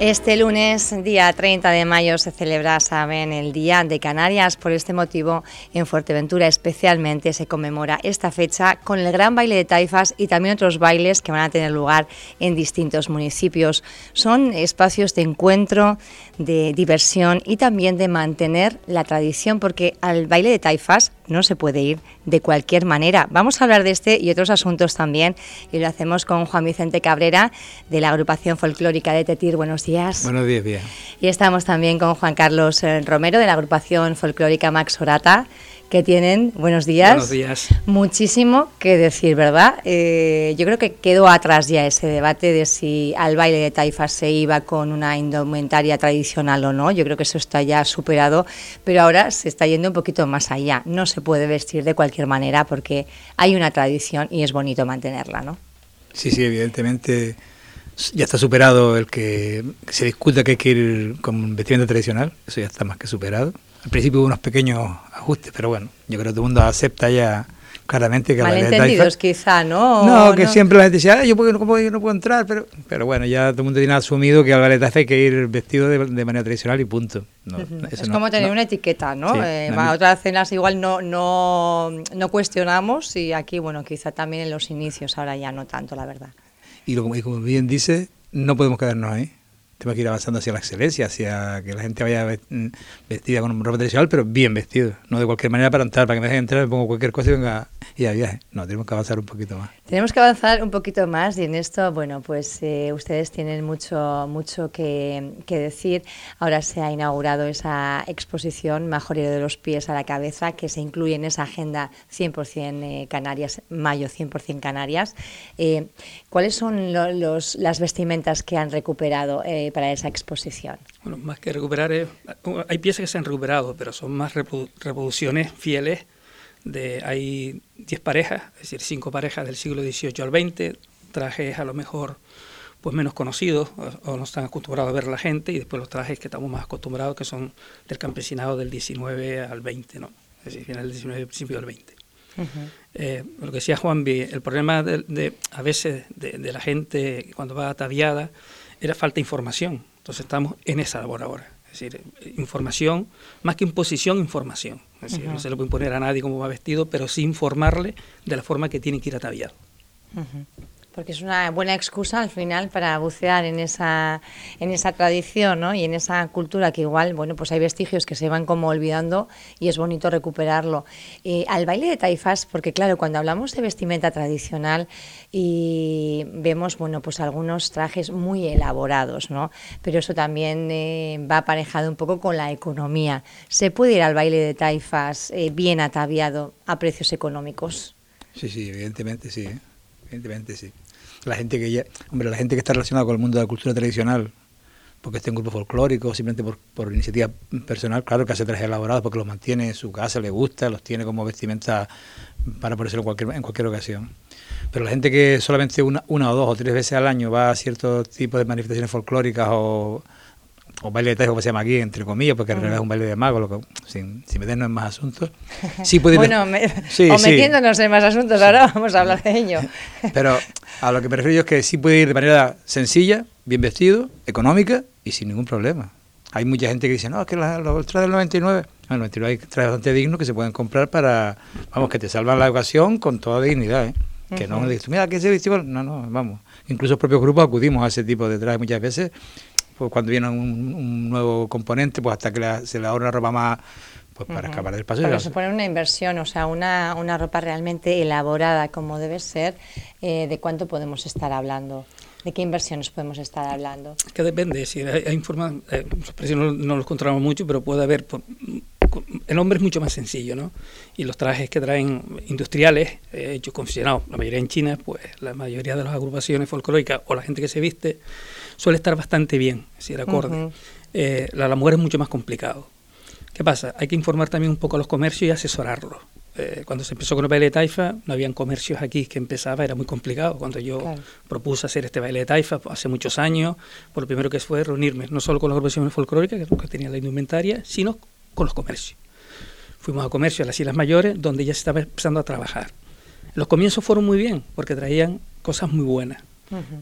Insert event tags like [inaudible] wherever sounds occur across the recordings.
Este lunes, día 30 de mayo, se celebra, saben, el Día de Canarias. Por este motivo, en Fuerteventura especialmente se conmemora esta fecha con el gran baile de taifas y también otros bailes que van a tener lugar en distintos municipios. Son espacios de encuentro, de diversión y también de mantener la tradición, porque al baile de taifas no se puede ir de cualquier manera. Vamos a hablar de este y otros asuntos también y lo hacemos con Juan Vicente Cabrera de la agrupación folclórica de Tetir. Buenos días. Buenos días. Y estamos también con Juan Carlos eh, Romero de la agrupación folclórica Max Orata que tienen, buenos días. Buenos días. Muchísimo que decir, ¿verdad? Eh, yo creo que quedó atrás ya ese debate de si al baile de taifas se iba con una indumentaria tradicional o no. Yo creo que eso está ya superado, pero ahora se está yendo un poquito más allá. No se puede vestir de cualquier manera porque hay una tradición y es bonito mantenerla, ¿no? Sí, sí, evidentemente ya está superado el que se discuta que hay que ir con vestimenta tradicional, eso ya está más que superado. Al principio hubo unos pequeños ajustes, pero bueno, yo creo que todo el mundo acepta ya claramente que Malentendidos quizá, ¿no? No, que siempre la gente dice, ah, yo, puedo, no, puedo, no puedo entrar, pero, pero bueno, ya todo el mundo tiene asumido que al ballet hay que ir vestido de, manera tradicional y punto. es como tener una etiqueta, ¿no? Eh, otras cenas igual no, no, no cuestionamos y aquí, bueno, quizá también en los inicios, ahora ya no tanto, la verdad. Y, lo, y como bien dice, no podemos quedarnos ahí tenemos que ir avanzando hacia la excelencia, hacia que la gente vaya mm, vestida con ropa tradicional, pero bien vestido, no de cualquier manera para entrar, para que me dejen entrar, me pongo cualquier cosa y venga y a viaje. No, tenemos que avanzar un poquito más. Tenemos que avanzar un poquito más y en esto, bueno, pues eh, ustedes tienen mucho, mucho que, decir. Ahora se ha inaugurado esa exposición Majorero de los pies a la cabeza que se incluye en esa agenda 100% eh, Canarias, mayo 100% Canarias. Eh, ¿Cuáles son los, las vestimentas que han recuperado para esa exposición? Bueno, más que recuperar, hay piezas que se han recuperado, pero son más reproducciones fieles de, hay 10 parejas, es decir, 5 parejas del siglo XVIII al XX, trajes a lo mejor pues menos conocidos o, no están acostumbrados a ver la gente y después los trajes que estamos más acostumbrados que son del campesinado del 19 al 20, ¿no? es decir, final del 19 principio del 20. Eh, lo que decía Juan B, el problema de, a veces de, la gente cuando va ataviada era falta de información. Entonces estamos en esa labor ahora. Es decir, información, más que imposición, información. Es decir, no se le puede imponer a nadie cómo va vestido, pero sí informarle de la forma que tiene que ir ataviado. Porque es una buena excusa al final para bucear en esa, en esa tradición ¿no? y en esa cultura que igual, bueno, pues hay vestigios que se van como olvidando y es bonito recuperarlo. Eh, al baile de taifas, porque claro, cuando hablamos de vestimenta tradicional y vemos, bueno, pues algunos trajes muy elaborados, ¿no? Pero eso también eh, va aparejado un poco con la economía. ¿Se puede ir al baile de taifas eh, bien ataviado a precios económicos? Sí, sí, evidentemente sí, evidentemente sí la gente que ya, hombre, la gente que está relacionada con el mundo de la cultura tradicional, porque está en grupo folclórico, simplemente por, iniciativa personal, claro que hace trajes elaborados porque los mantiene en su casa, le gusta, los tiene como vestimenta para ponerse en cualquier, en cualquier ocasión. Pero la gente que solamente una, una o dos o tres veces al año va a ciertos tipos de manifestaciones folclóricas o o baile de tajo como se llama aquí, entre comillas, porque en realidad es un baile de mago, lo que, sin, sin, meternos en más asuntos. [laughs] Sí puede bueno, o metiéndonos en más asuntos, ahora vamos a hablar de ello. [laughs] Pero a lo que me refiero yo es que sí puede ir de manera sencilla, bien vestido, económica y sin ningún problema. Hay mucha gente que dice, no, es que los trajes del 99, el 99 hay trajes bastante dignos que se pueden comprar para, vamos, que te salvan la ocasión con toda dignidad, ¿eh? Que no me dices, mira, ¿qué es ese vestido? No, no, vamos. Incluso los propios grupos acudimos a ese tipo de trajes muchas veces pues cuando viene un, nuevo componente, pues hasta que se le da una ropa más pues para escapar del paso. Pero se pone una inversión, o sea, una, una ropa realmente elaborada como debe ser, eh, ¿de cuánto podemos estar hablando? ¿De qué inversiones podemos estar hablando? Que depende, si hay, hay eh, los precios no, los controlamos mucho, pero puede haber, el hombre es mucho más sencillo, ¿no? Y los trajes que traen industriales, eh, hechos confeccionados, la mayoría en China, pues la mayoría de las agrupaciones folclóricas o la gente que se viste, suele estar bastante bien, es decir, acorde. Eh, la, la, mujer es mucho más complicado. ¿Qué pasa? Hay que informar también un poco a los comercios y asesorarlos. Eh, cuando se empezó con el baile de taifa, no habían comercios aquí que empezaba, era muy complicado. Cuando yo propuse hacer este baile de taifa pues, hace muchos años, por lo primero que fue reunirme no solo con las agrupaciones folclóricas, que tenían la indumentaria, sino con los comercios. Fuimos a comercio a las Islas Mayores, donde ya se estaba empezando a trabajar. Los comienzos fueron muy bien, porque traían cosas muy buenas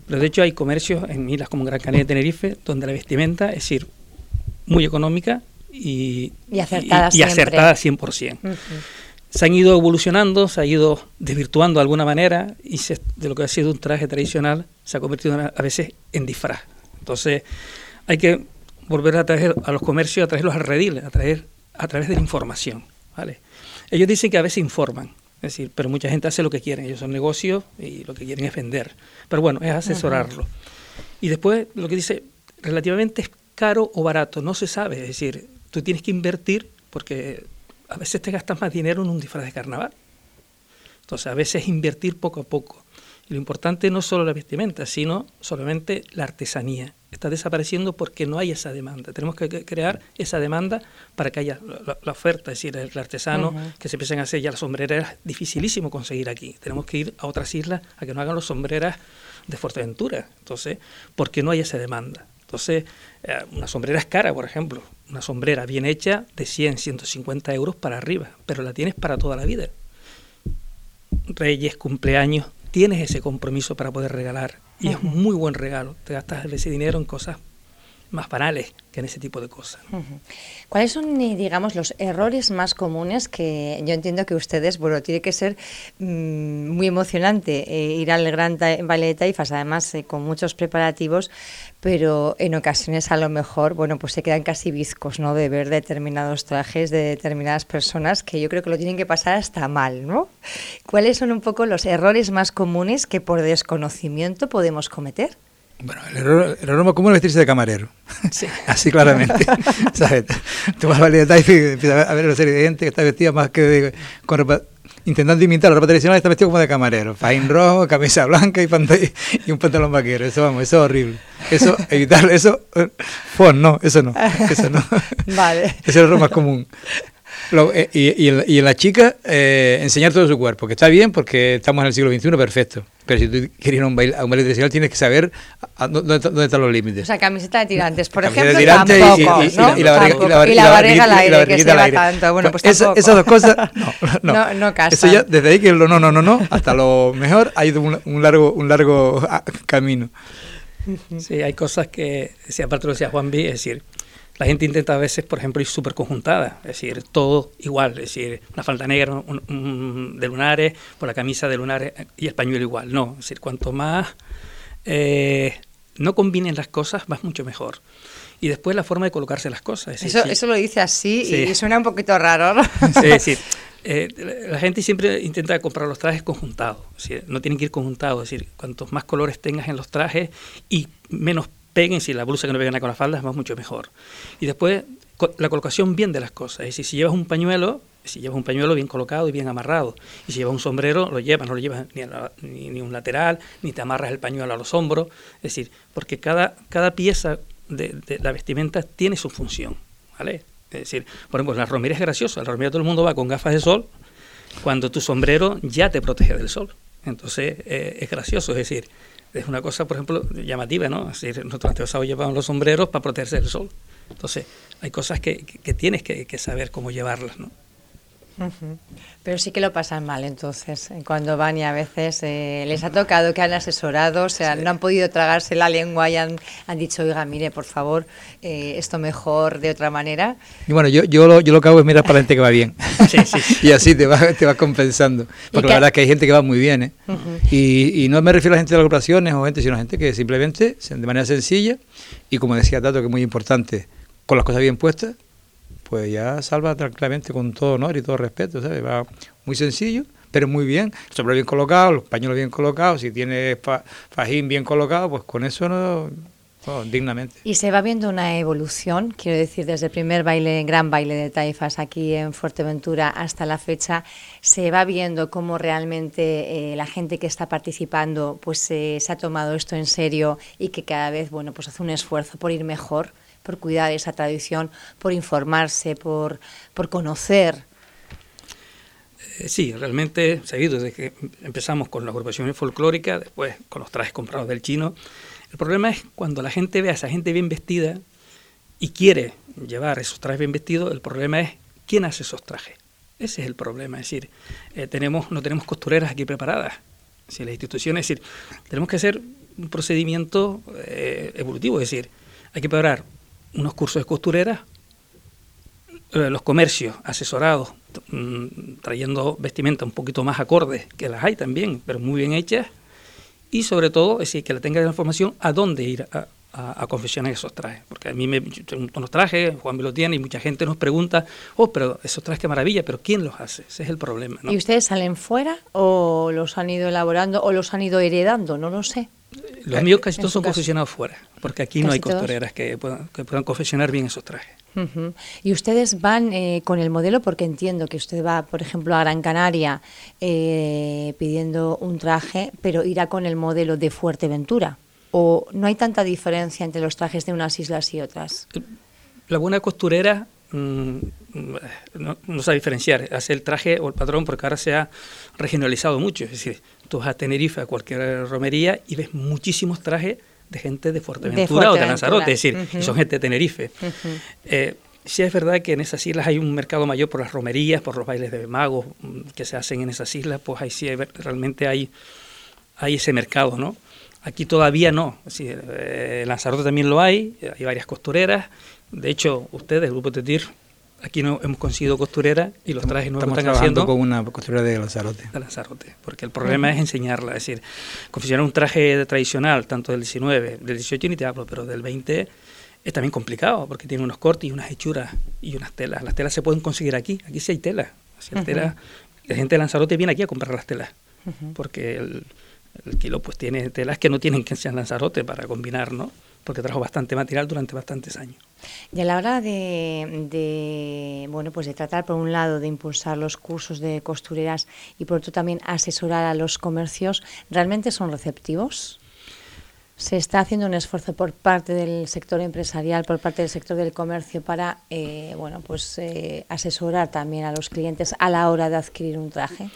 Pero de hecho hay comercios en islas como Gran Canaria y Tenerife donde la vestimenta es decir, muy económica y, y acertada, y, y acertada 100%. Se han ido evolucionando, se ha ido desvirtuando de alguna manera y se, de lo que ha sido un traje tradicional se ha convertido a veces en disfraz. Entonces hay que volver a traer a los comercios, a traerlos al redil, a traer a través de la información. ¿vale? Ellos dicen que a veces informan, es decir, pero mucha gente hace lo que quieren, ellos son negocios y lo que quieren es vender. Pero bueno, es asesorarlo. Y después lo que dice, relativamente es caro o barato, no se sabe, es decir, tú tienes que invertir porque a veces te gastas más dinero en un disfraz de carnaval. Entonces, a veces invertir poco a poco. Lo importante no es solo la vestimenta, sino solamente la artesanía. Está desapareciendo porque no hay esa demanda. Tenemos que crear esa demanda para que haya la, oferta, es decir, el artesano, que se empiecen a hacer ya las sombreras, dificilísimo conseguir aquí. Tenemos que ir a otras islas a que no hagan las sombreras de Fuerteventura. Entonces, porque no hay esa demanda. Entonces, eh, una sombrera es cara, por ejemplo. Una sombrera bien hecha de 100, 150 euros para arriba, pero la tienes para toda la vida. Reyes, cumpleaños, tienes ese compromiso para poder regalar. Y es un muy buen regalo. Te gastas ese dinero en cosas más banales que en ese tipo de cosas. ¿Cuáles son, digamos, los errores más comunes que yo entiendo que ustedes, bueno, tiene que ser mm, muy emocionante eh, ir al Gran Baile de Taifas, además eh, con muchos preparativos, pero en ocasiones a lo mejor, bueno, pues se quedan casi bizcos, ¿no? De ver determinados trajes de determinadas personas que yo creo que lo tienen que pasar hasta mal, ¿no? ¿Cuáles son un poco los errores más comunes que por desconocimiento podemos cometer? Bueno, el error, el error más común es vestirse de camarero. Sí. [laughs] Así claramente. [laughs] ¿Sabes? Tú vas a empiezas a ver una serie de gente que está vestida más que de, con ropa, intentando imitar la ropa tradicional, está vestido como de camarero. Faín rojo, camisa blanca y, y un pantalón vaquero. Eso, vamos, eso es horrible. Eso, evitar eso, fon, no, eso no. [laughs] Eso no. Vale. Ese es el error más común. Eh, y, y, en la chica, eh, enseñar todo su cuerpo, que está bien porque estamos en el siglo XXI, perfecto. Pero si tú quieres ir a un baile, a un baile tradicional, tienes que saber dónde, dónde, están los límites. O sea, camiseta de tirantes, por ejemplo, tampoco, y, ¿no? y, la barriga, y la barriga al aire, que se va tanto. Bueno, pues Esa, esas dos cosas, no, [laughs] no. no, no. Eso ya, desde ahí que lo no, no, no, no, hasta lo mejor hay un, un largo, un largo ah, camino. Sí, hay cosas que, si aparte lo decía Juan B, es decir, la gente intenta a veces, por ejemplo, ir súper conjuntada, es decir, todo igual, es decir, una falda negra de lunares, por la camisa de lunares y el pañuelo igual. No, es decir, cuanto más eh, no combinen las cosas, va mucho mejor. Y después la forma de colocarse las cosas. eso, eso lo dice así y suena un poquito raro. [laughs] Sí, sí. [laughs] Eh, la gente siempre intenta comprar los trajes conjuntados, no tienen que ir conjuntados, es decir, cuantos más colores tengas en los trajes y menos peguen, si la blusa que no pega con la falda es más mucho mejor. Y después la colocación bien de las cosas, es decir, si llevas un pañuelo, si llevas un pañuelo bien colocado y bien amarrado, y si llevas un sombrero, lo llevas, no lo llevas ni, ni, un lateral, ni te amarras el pañuelo a los hombros, es decir, porque cada, cada pieza de, la vestimenta tiene su función, ¿vale? Es decir, por ejemplo, la romera es graciosa, la romera todo el mundo va con gafas de sol, cuando tu sombrero ya te protege del sol. Entonces eh, es gracioso, es decir, es una cosa, por ejemplo, llamativa, ¿no? Decir, nuestros antepasados llevaban los sombreros para protegerse del sol. Entonces, hay cosas que, que, tienes que, que, saber cómo llevarlas, ¿no? Pero sí que lo pasan mal entonces, cuando van y a veces eh, les ha tocado que han asesorado, o sea, no han podido tragarse la lengua y han, han dicho, oiga, mire, por favor, eh, esto mejor de otra manera. Y bueno, yo, yo, lo, yo lo que hago es mirar para gente que va bien. [laughs] Sí, sí. [laughs] y así te va, te va compensando. Porque la verdad es que hay gente que va muy bien, ¿eh? y, y, no me refiero a gente de las corporaciones o gente, sino a gente que simplemente, de manera sencilla, y como decía Tato, que es muy importante, con las cosas bien puestas, pues ya salva tranquilamente con todo honor y todo respeto, ¿sabes? Va muy sencillo, pero muy bien, el sombrero bien colocado, los pañuelos bien colocados, si tiene fajín bien colocado, pues con eso no, dignamente. Y se va viendo una evolución, quiero decir, desde el primer baile, gran baile de taifas aquí en Fuerteventura hasta la fecha, se va viendo cómo realmente eh, la gente que está participando pues se ha tomado esto en serio y que cada vez, bueno, pues hace un esfuerzo por ir mejor por cuidar esa tradición, por informarse, por, por conocer. Eh, sí, realmente seguido desde que empezamos con la agrupación folclórica, después con los trajes comprados del chino. El problema es cuando la gente ve a esa gente bien vestida y quiere llevar esos trajes bien vestidos, el problema es quién hace esos trajes. Ese es el problema, es decir, eh, tenemos, no tenemos costureras aquí preparadas. Si las instituciones, es decir, tenemos que ser un procedimiento eh, evolutivo, es decir, hay que preparar unos cursos de costureras, eh, los comercios asesorados, mm, trayendo vestimenta un poquito más acorde, que las hay también, pero muy bien hechas, y sobre todo, es decir, que le tenga la información a dónde ir a, confeccionar esos trajes. Porque a mí me tengo unos trajes, Juan me lo tiene, y mucha gente nos pregunta, oh, pero esos trajes qué maravilla, pero ¿quién los hace? Ese es el problema. ¿Y ustedes salen fuera o los han ido elaborando o los han ido heredando? No lo sé. Los míos casi todos son confeccionados fuera, porque aquí no hay costureras que puedan, que puedan confeccionar bien esos trajes. Y ustedes van eh, con el modelo, porque entiendo que usted va, por ejemplo, a Gran Canaria eh, pidiendo un traje, pero irá con el modelo de Fuerteventura. O no hay tanta diferencia entre los trajes de unas islas y otras? La buena costurera mm, no, sabe diferenciar, hace el traje o el patrón porque ahora se ha regionalizado mucho, es decir, tú vas a Tenerife, a cualquier romería y ves muchísimos trajes de gente de Fuerteventura, o de Lanzarote, es decir, y son gente de Tenerife. Eh, sí es verdad que en esas islas hay un mercado mayor por las romerías, por los bailes de magos mm, que se hacen en esas islas, pues ahí sí realmente hay, hay ese mercado, ¿no? Aquí todavía no. Eh, en Lanzarote también lo hay, hay varias costureras. De hecho, ustedes, el grupo Tetir, aquí no hemos conseguido costurera y los trajes nuevos están haciendo con una costurera de Lanzarote. De Lanzarote, porque el problema es enseñarla, es decir, confeccionar un traje tradicional, tanto del 19, del 18 ni te hablo, pero del 20 es también complicado, porque tiene unos cortes y unas hechuras y unas telas. Las telas se pueden conseguir aquí, aquí sí hay telas. la gente de Lanzarote viene aquí a comprar las telas, porque el, el kilo pues tiene telas que no tienen que ser Lanzarote para combinar, ¿no? Porque trajo bastante material durante bastantes años. Y a la hora de, bueno, pues de tratar por un lado de impulsar los cursos de costureras y por otro también asesorar a los comercios, ¿realmente son receptivos? ¿Se está haciendo un esfuerzo por parte del sector empresarial, por parte del sector del comercio para, eh, bueno, pues eh, asesorar también a los clientes a la hora de adquirir un traje?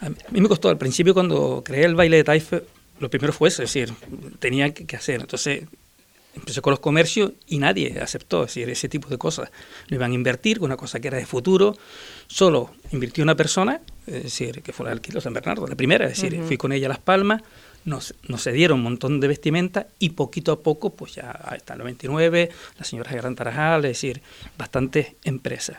A mí me costó al principio cuando creé el baile de Taife, lo primero fue eso, es decir, tenía que hacer. Entonces empecé con los comercios y nadie aceptó, es decir, ese tipo de cosas. No iban a invertir una cosa que era de futuro. Solo invirtió una persona, es decir, que fue la alquilo San Bernardo, la primera, es decir, fui con ella a Las Palmas, nos, nos cedieron un montón de vestimenta y poquito a poco, pues ya está el 99, la señora Gran Tarajal, es decir, bastantes empresas.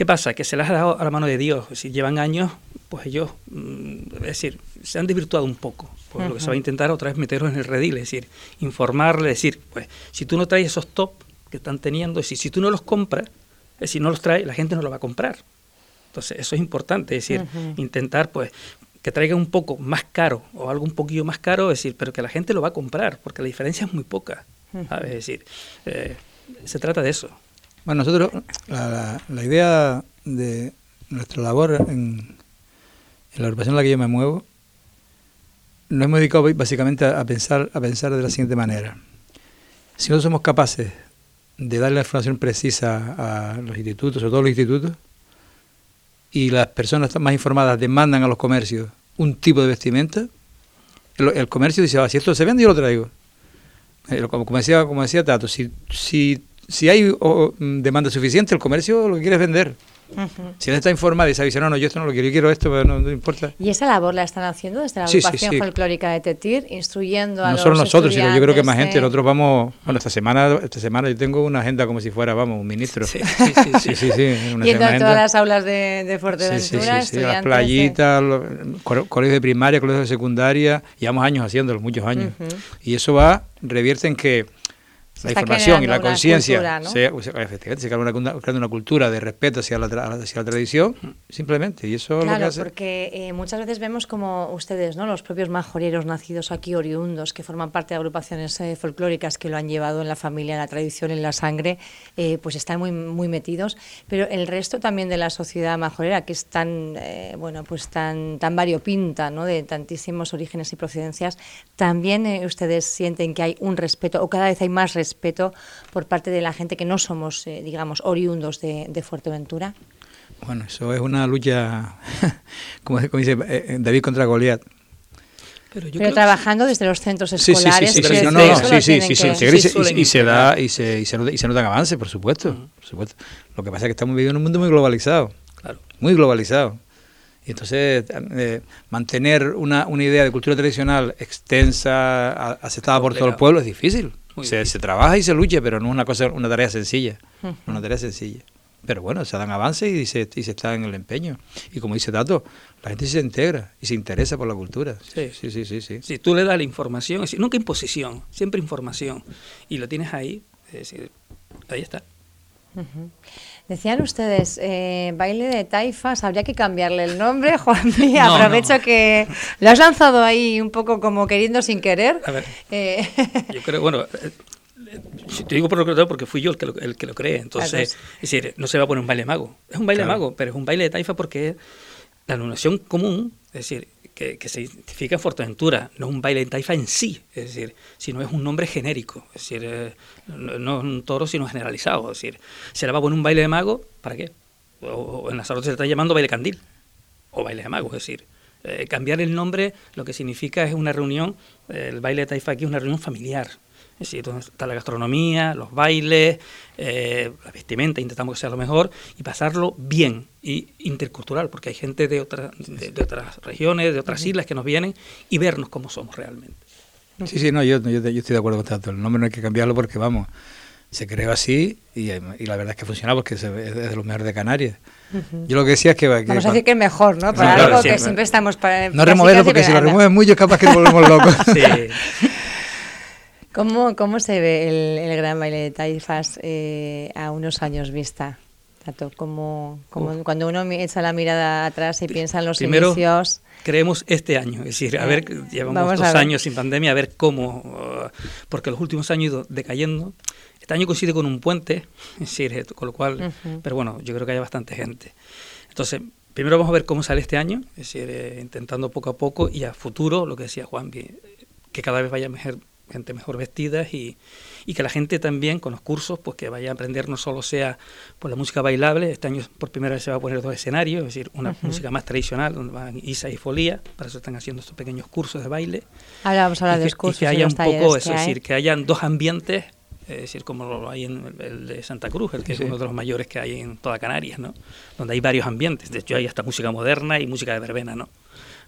¿Qué pasa? Que se las ha dado a la mano de Dios. Si llevan años, pues ellos, mm, es decir, se han desvirtuado un poco. Pues lo que se va a intentar otra vez meterlos en el redil, es decir, informarle, decir, pues si tú no traes esos top que están teniendo, es decir, si tú no los compras, es decir, no los traes, la gente no los va a comprar. Entonces, eso es importante, es decir, intentar, pues, que traiga un poco más caro o algo un poquillo más caro, es decir, pero que la gente lo va a comprar, porque la diferencia es muy poca. Es decir, eh, se trata de eso. Bueno, nosotros, la, idea de nuestra labor en, la agrupación en la que yo me muevo, nos hemos dedicado básicamente a, pensar, a pensar de la siguiente manera. Si no somos capaces de dar la información precisa a los institutos, sobre todo los institutos, y las personas más informadas demandan a los comercios un tipo de vestimenta, el, comercio dice, ah, si esto se vende, yo lo traigo. Eh, como decía, como decía Tato, si, si si hay demanda suficiente, el comercio lo que quiere es vender. Si no está informado y se avisa, no, no, yo esto no lo quiero, yo quiero esto, pero no, importa. ¿Y esa labor la están haciendo desde la agrupación folclórica de Tetir, instruyendo a no solo nosotros, sino yo creo que más gente. Nosotros vamos, bueno, esta semana, esta semana yo tengo una agenda como si fuera, vamos, un ministro. Sí, [laughs] sí, sí. sí, Yendo a todas las aulas de, de Fuerteventura, sí, las playitas, colegios de primaria, colegios de secundaria, llevamos años haciéndolo, muchos años. Y eso va, revierte en que la información y la conciencia se, efectivamente, se crea una, una, cultura de respeto hacia la, hacia la tradición, simplemente. Y eso claro, lo que hace. porque eh, muchas veces vemos como ustedes, ¿no? los propios majoreros nacidos aquí, oriundos, que forman parte de agrupaciones eh, folclóricas que lo han llevado en la familia, en la tradición, en la sangre, eh, pues están muy, muy metidos. Pero el resto también de la sociedad majorera, que es tan, bueno, pues tan, tan variopinta, ¿no? de tantísimos orígenes y procedencias, también ustedes sienten que hay un respeto, o cada vez hay más respeto respeto por parte de la gente que no somos, eh, digamos, oriundos de, Fuerteventura? Bueno, eso es una lucha, [laughs] como, dice eh, David contra Goliat. Pero, trabajando desde los centros escolares. Sí, sí, sí, no, no, sí, sí, sí, y, se da y se, y se, y se notan avances, por supuesto, por supuesto. Lo que pasa es que estamos viviendo en un mundo muy globalizado, claro. muy globalizado. Y entonces, eh, mantener una, una, idea de cultura tradicional extensa, aceptada por todo el pueblo, es difícil. Se, se, trabaja y se lucha, pero no es una, cosa, una tarea sencilla. Una tarea sencilla. Pero bueno, se dan avances y se, y se está en el empeño. Y como dice Tato, la gente se integra y se interesa por la cultura. Sí, sí, sí. sí, sí. Si tú le das la información, es decir, nunca imposición, siempre información, y lo tienes ahí, es decir, ahí está. Decían ustedes, eh, baile de taifas, habría que cambiarle el nombre, [laughs] Juan no, Aprovecho que lo has lanzado ahí un poco como queriendo sin querer. A ver, eh. [laughs] yo creo, bueno, eh, te digo por lo que porque fui yo el que lo, el que lo cree. Entonces, es decir, no se va a poner un baile mago. Es un baile mago, pero es un baile de taifa porque la nominación común, es decir, que, se identifica en Fuerteventura, no es un baile de taifa en sí, es decir, sino es un nombre genérico, es decir, eh, no, es un toro, sino generalizado. Es decir, se le va a poner un baile de mago, ¿para qué? O, en la salud se le está llamando baile candil, o baile de mago, es decir, eh, cambiar el nombre lo que significa es una reunión, el baile de taifa aquí es una reunión familiar, es decir, donde está la gastronomía, los bailes, eh, la vestimenta, intentamos que sea lo mejor y pasarlo bien y intercultural, porque hay gente de, otra, de, otras regiones, de otras islas que nos vienen y vernos como somos realmente. Sí, sí, no, yo, yo, estoy de acuerdo con tanto. El nombre no hay que cambiarlo porque, vamos, se creó así y, la verdad es que funciona porque es de los mejores de Canarias. Yo lo que decía es que... Vamos a decir que es mejor, ¿no? Para algo que siempre estamos... Para, no removerlo porque si lo remueves mucho es capaz que nos volvemos locos. sí. [laughs] ¿Cómo, ¿Cómo se ve el, gran baile de taifas eh, a unos años vista? Tato, como, cuando uno echa la mirada atrás y piensa en los Primero, inicios. Creemos este año, es decir, a ver, llevamos dos años sin pandemia, a ver cómo, uh, porque los últimos años han ido decayendo. Este año coincide con un puente, es decir, eh, con lo cual, pero bueno, yo creo que hay bastante gente. Entonces, primero vamos a ver cómo sale este año, es decir, eh, intentando poco a poco y a futuro, lo que decía Juan, que cada vez vaya mejor, gente mejor vestida y, y, que la gente también con los cursos pues que vaya a aprender no solo sea por la música bailable, este año por primera vez se va a poner dos escenarios, es decir, una música más tradicional donde van Isa y Folía, para eso están haciendo estos pequeños cursos de baile. Ahora vamos a hablar de los cursos. Y que haya un poco eso, es decir, que hayan dos ambientes es decir, como lo hay en el de Santa Cruz, el que es uno de los mayores que hay en toda Canarias, ¿no? Donde hay varios ambientes. De hecho, hay hasta música moderna y música de verbena, ¿no?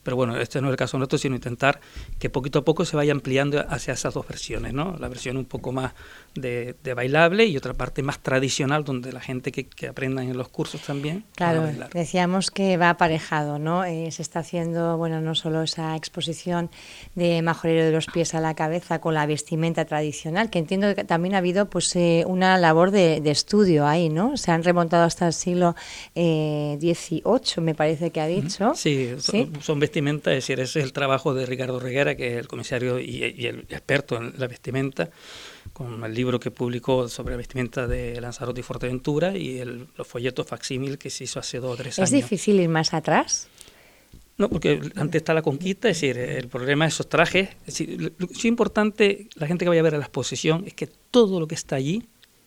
Pero bueno, este no es el caso nuestro, sino intentar que poquito a poco se vaya ampliando hacia esas dos versiones, ¿no? La versión un poco más de, bailable y otra parte más tradicional, donde la gente que, que aprenda en los cursos también. Claro, decíamos que va aparejado, ¿no? Eh, se está haciendo, bueno, no solo esa exposición de majorero de los pies a la cabeza con la vestimenta tradicional, que entiendo que también ha habido pues eh, una labor de, estudio ahí, ¿no? Se han remontado hasta el siglo XVIII, eh, me parece que ha dicho. Sí, son, son vestimenta, es decir, ese es el trabajo de Ricardo Reguera, que es el comisario y, el experto en la vestimenta, con el libro que publicó sobre la vestimenta de Lanzarote y Fuerteventura y el, los folletos facsímil que se hizo hace dos o tres años. ¿Es difícil ir más atrás? No, porque antes está la conquista, es decir, el problema de esos trajes. Es decir, lo, es importante, la gente que vaya a ver a la exposición, es que todo lo que está allí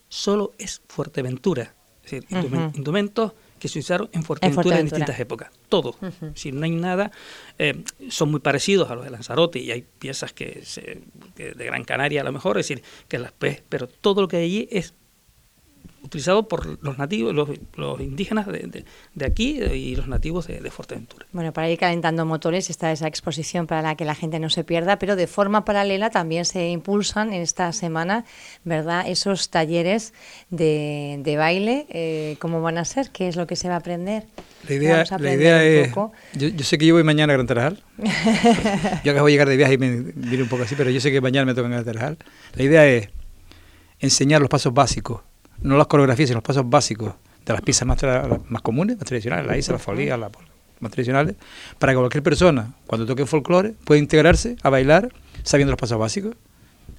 solo es Fuerteventura. Es decir, indumentos que se usaron en Fuerteventura en, distintas épocas. Todo. Si no hay nada, eh, son muy parecidos a los de Lanzarote y hay piezas que, se, de Gran Canaria a lo mejor, es decir, que las ves, pero todo lo que hay allí es utilizado por los nativos, los, los indígenas de, de, aquí y los nativos de, de, Fuerteventura. Bueno, para ir calentando motores está esa exposición para la que la gente no se pierda, pero de forma paralela también se impulsan en esta semana, ¿verdad? Esos talleres de, de baile, eh, ¿cómo van a ser? ¿Qué es lo que se va a aprender? La idea, la idea es, yo, yo, sé que yo voy mañana a Gran Tarajal, [laughs] yo acabo de llegar de viaje y me vine un poco así, pero yo sé que mañana me toca en Gran Tarajal. La idea es enseñar los pasos básicos no las coreografías, sino los pasos básicos de las piezas más, más comunes, más tradicionales, la isla, la folía, las más tradicionales, para que cualquier persona, cuando toque folclore, pueda integrarse a bailar sabiendo los pasos básicos.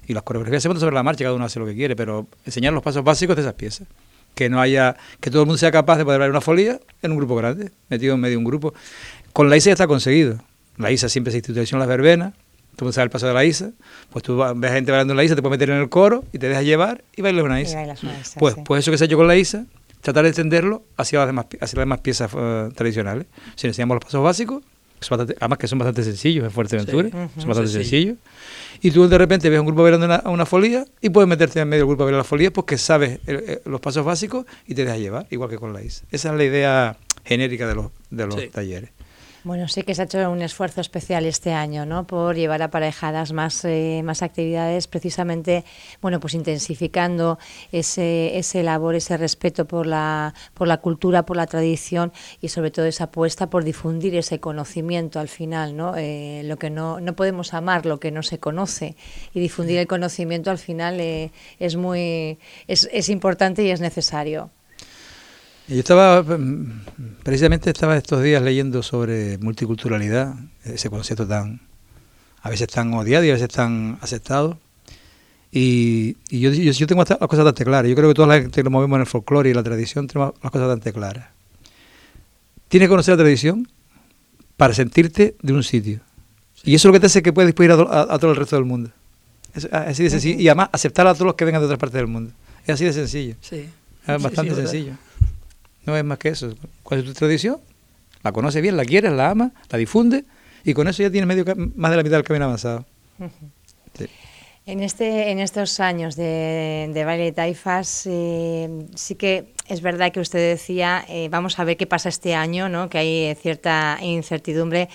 Y las coreografías se ponen sobre la marcha, cada uno hace lo que quiere, pero enseñar los pasos básicos de esas piezas. Que no haya, que todo el mundo sea capaz de poder bailar una folía en un grupo grande, metido en medio de un grupo. Con la ISA ya está conseguido. La ISA siempre se institucionalizó las verbenas, tú sabes el paso de la Isa, pues tú ves a gente bailando en la Isa, te puedes meter en el coro y te dejas llevar y bailas una Isa. pues, pues eso que se ha hecho con la Isa, tratar de extenderlo hacia las demás, hacia las demás piezas uh, tradicionales. Si enseñamos los pasos básicos, además que son bastante sencillos en Fuerteventura, son bastante sencillos. Y tú de repente ves un grupo bailando una, una folía y puedes meterte en medio del grupo a bailar la folía porque sabes los pasos básicos y te dejas llevar, igual que con la ISA. Esa es la idea genérica de los, de los talleres. Bueno, sí que se ha hecho un esfuerzo especial este año, ¿no? Por llevar aparejadas más, eh, más actividades, precisamente, bueno, pues intensificando ese, ese labor, ese respeto por la, por la cultura, por la tradición y sobre todo esa apuesta por difundir ese conocimiento al final, ¿no? Eh, lo que no, no podemos amar, lo que no se conoce y difundir el conocimiento al final eh, es muy, es, es importante y es necesario. Yo estaba, precisamente estaba estos días leyendo sobre multiculturalidad, ese concepto tan, a veces tan odiado y a veces tan aceptado. Y, yo, yo, tengo las cosas bastante claras. Yo creo que toda la gente que nos movemos en el folclore y la tradición tenemos las cosas bastante claras. Tienes que conocer la tradición para sentirte de un sitio. Y eso es lo que te hace que puedes ir a, todo el resto del mundo. Es así de sencillo. Y además aceptar a todos los que vengan de otras partes del mundo. Es así de sencillo. Sí. Es bastante sencillo. No es más que eso. ¿Cuál es tu tradición? La conoce bien, la quieres, la ama, la difunde y con eso ya tienes medio, más de la mitad del camino avanzado. [laughs] En, este, en estos años de, baile de taifas, eh, sí que es verdad que usted decía, eh, vamos a ver qué pasa este año, ¿no? que hay cierta incertidumbre,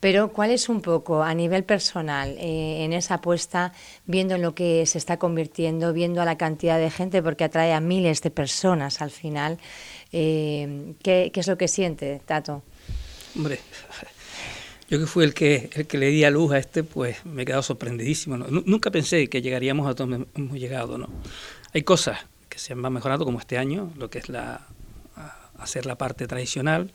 pero ¿cuál es un poco a nivel personal eh, en esa apuesta, viendo en lo que se está convirtiendo, viendo a la cantidad de gente, porque atrae a miles de personas al final? Eh, ¿qué, es lo que siente, Tato? Hombre, yo que fui el que, el que le di a luz a este, pues me he quedado sorprendidísimo. Nunca pensé que llegaríamos a donde hemos llegado. ¿no? Hay cosas se han mejorado, como este año, lo que es la hacer la parte tradicional,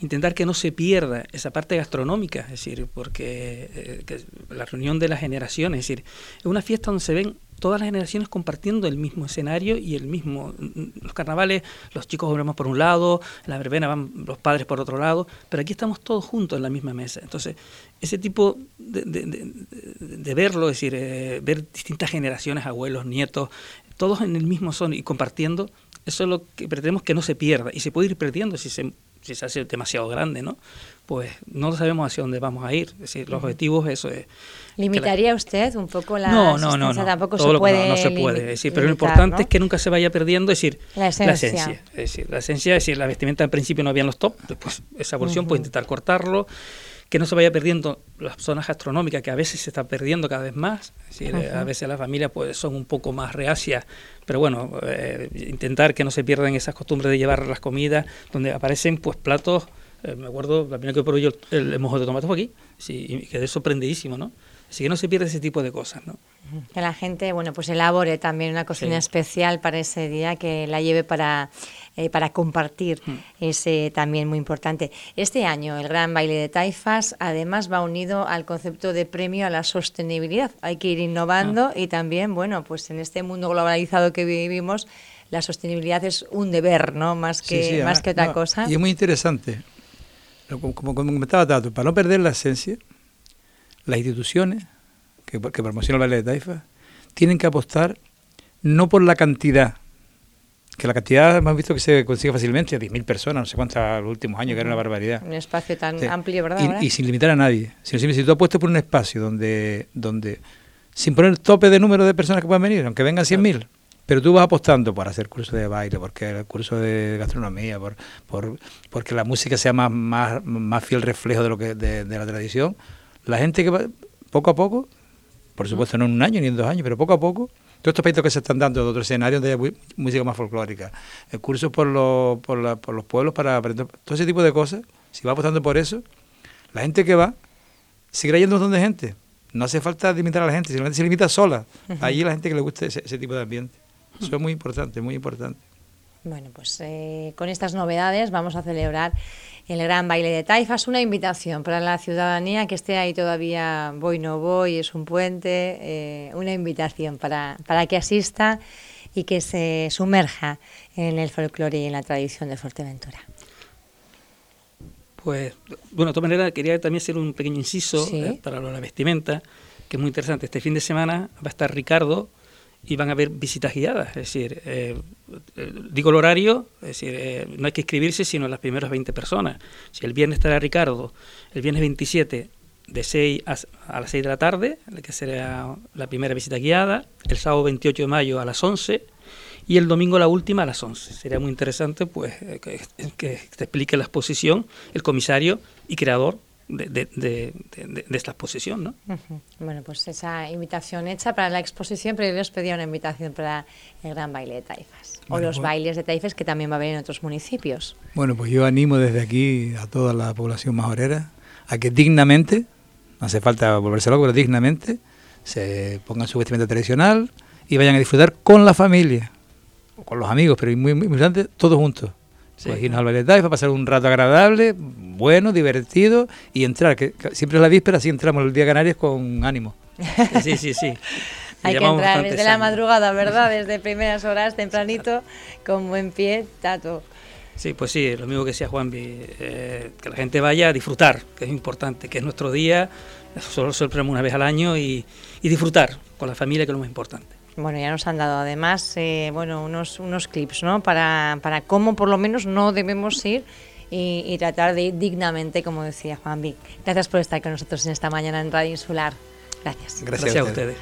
intentar que no se pierda esa parte gastronómica, es decir, porque eh, la reunión de las generaciones, es decir, es una fiesta donde se ven todas las generaciones compartiendo el mismo escenario y el mismo. Los carnavales, los chicos vamos por un lado, la verbena van los padres por otro lado, pero aquí estamos todos juntos en la misma mesa. Entonces, ese tipo de, verlo, es decir, eh, ver distintas generaciones, abuelos, nietos, todos en el mismo son y compartiendo, eso es lo que pretendemos que no se pierda y se puede ir perdiendo si se si se hace demasiado grande, ¿no? Pues no sabemos hacia dónde vamos a ir. Es decir, los objetivos, eso es. ¿Limitaría usted un poco la no, no, no, no. Tampoco se puede. No, se puede. decir, pero lo importante es que nunca se vaya perdiendo, es decir, la esencia. Es decir, la esencia, es decir, la vestimenta al principio no había los top, después esa evolución puede intentar cortarlo que no se vaya perdiendo las zonas gastronómicas que a veces se están perdiendo cada vez más. Es decir, a veces las familias pues, son un poco más reacias, pero bueno, eh, intentar que no se pierdan esas costumbres de llevar las comidas, donde aparecen pues platos. Eh, me acuerdo, la primera que probé yo el, el mojo de tomate fue aquí, sí, y quedé sorprendidísimo, ¿no? Así que no se pierde ese tipo de cosas, ¿no? Que la gente, bueno, pues elabore también una cocina especial para ese día, que la lleve para, eh, para compartir, mm. ese también muy importante. Este año el Gran Baile de Taifas además va unido al concepto de premio a la sostenibilidad. Hay que ir innovando ah. y también, bueno, pues en este mundo globalizado que vivimos, la sostenibilidad es un deber, ¿no? Más que, más que otra cosa. Y es muy interesante, como, como comentaba Tato, para no perder la esencia las instituciones que, que promocionan el baile de taifa tienen que apostar no por la cantidad, que la cantidad hemos visto que se consigue fácilmente, 10.000 personas, no sé cuántas los últimos años, que era una barbaridad. Un espacio tan amplio, ¿verdad? Y, sin limitar a nadie. Si, si tú apuestas por un espacio donde, donde, sin poner tope de número de personas que puedan venir, aunque vengan 100.000, pero tú vas apostando por hacer curso de baile, porque el curso de gastronomía, por, por porque la música sea más, más, más fiel reflejo de lo que de la tradición, la gente que va, poco a poco, por supuesto no en un año ni en dos años, pero poco a poco, todos estos países que se están dando de otros escenarios de música más folclórica, el curso por, los, por, los pueblos para aprender, todo ese tipo de cosas, si va apostando por eso, la gente que va seguirá yendo un montón de gente. No hace falta limitar a la gente, simplemente se limita sola. Allí la gente que le guste ese, tipo de ambiente. Eso es muy importante, muy importante. Bueno, pues eh, con estas novedades vamos a celebrar el gran baile de taifas, una invitación para la ciudadanía que esté ahí todavía, voy no voy, es un puente, eh, una invitación para, para que asista y que se sumerja en el folclore y en la tradición de Fuerteventura. Pues, bueno, de todas maneras, quería también hacer un pequeño inciso eh, para la vestimenta, que es muy interesante. Este fin de semana va a estar Ricardo y van a haber visitas guiadas. Es decir, eh, eh, digo el horario, es decir, eh, no hay que inscribirse sino las primeras 20 personas. Si el viernes estará Ricardo, el viernes 27 de 6 a, las 6 de la tarde, que será la primera visita guiada, el sábado 28 de mayo a las 11 y el domingo la última a las 11. Sería muy interesante pues que, que te explique la exposición el comisario y creador de, esta exposición. ¿no? Bueno, pues esa invitación hecha para la exposición, pero yo os pedía una invitación para el Gran Baile de Taifas, o los pues- bailes de Taifas que también va a haber en otros municipios. Bueno, pues yo animo desde aquí a toda la población majorera a que dignamente, no hace falta volverse loco, pero dignamente, se pongan su vestimenta tradicional y vayan a disfrutar con la familia, o con los amigos, pero muy, muy importante, todos juntos. Sí. Pues irnos al baile de Taifa, pasar un rato agradable, bueno, divertido y entrar, que, siempre es la víspera, así entramos el día Canarias con ánimo. [laughs] Sí, sí, sí. Hay que entrar desde la madrugada, ¿verdad? [laughs] Desde primeras horas, tempranito, con buen pie, tato. Sí, pues sí, lo mismo que decía Juan, eh, que la gente vaya a disfrutar, que es importante, que es nuestro día, solo celebramos una vez al año y, disfrutar con la familia, que es lo más importante. Bueno, ya nos han dado además eh, bueno, unos, unos clips ¿no? para, para cómo por lo menos no debemos ir y, tratar de ir dignamente, como decía Juan Vic. Gracias por estar con nosotros en esta mañana en Radio Insular. Gracias. Gracias, a ustedes.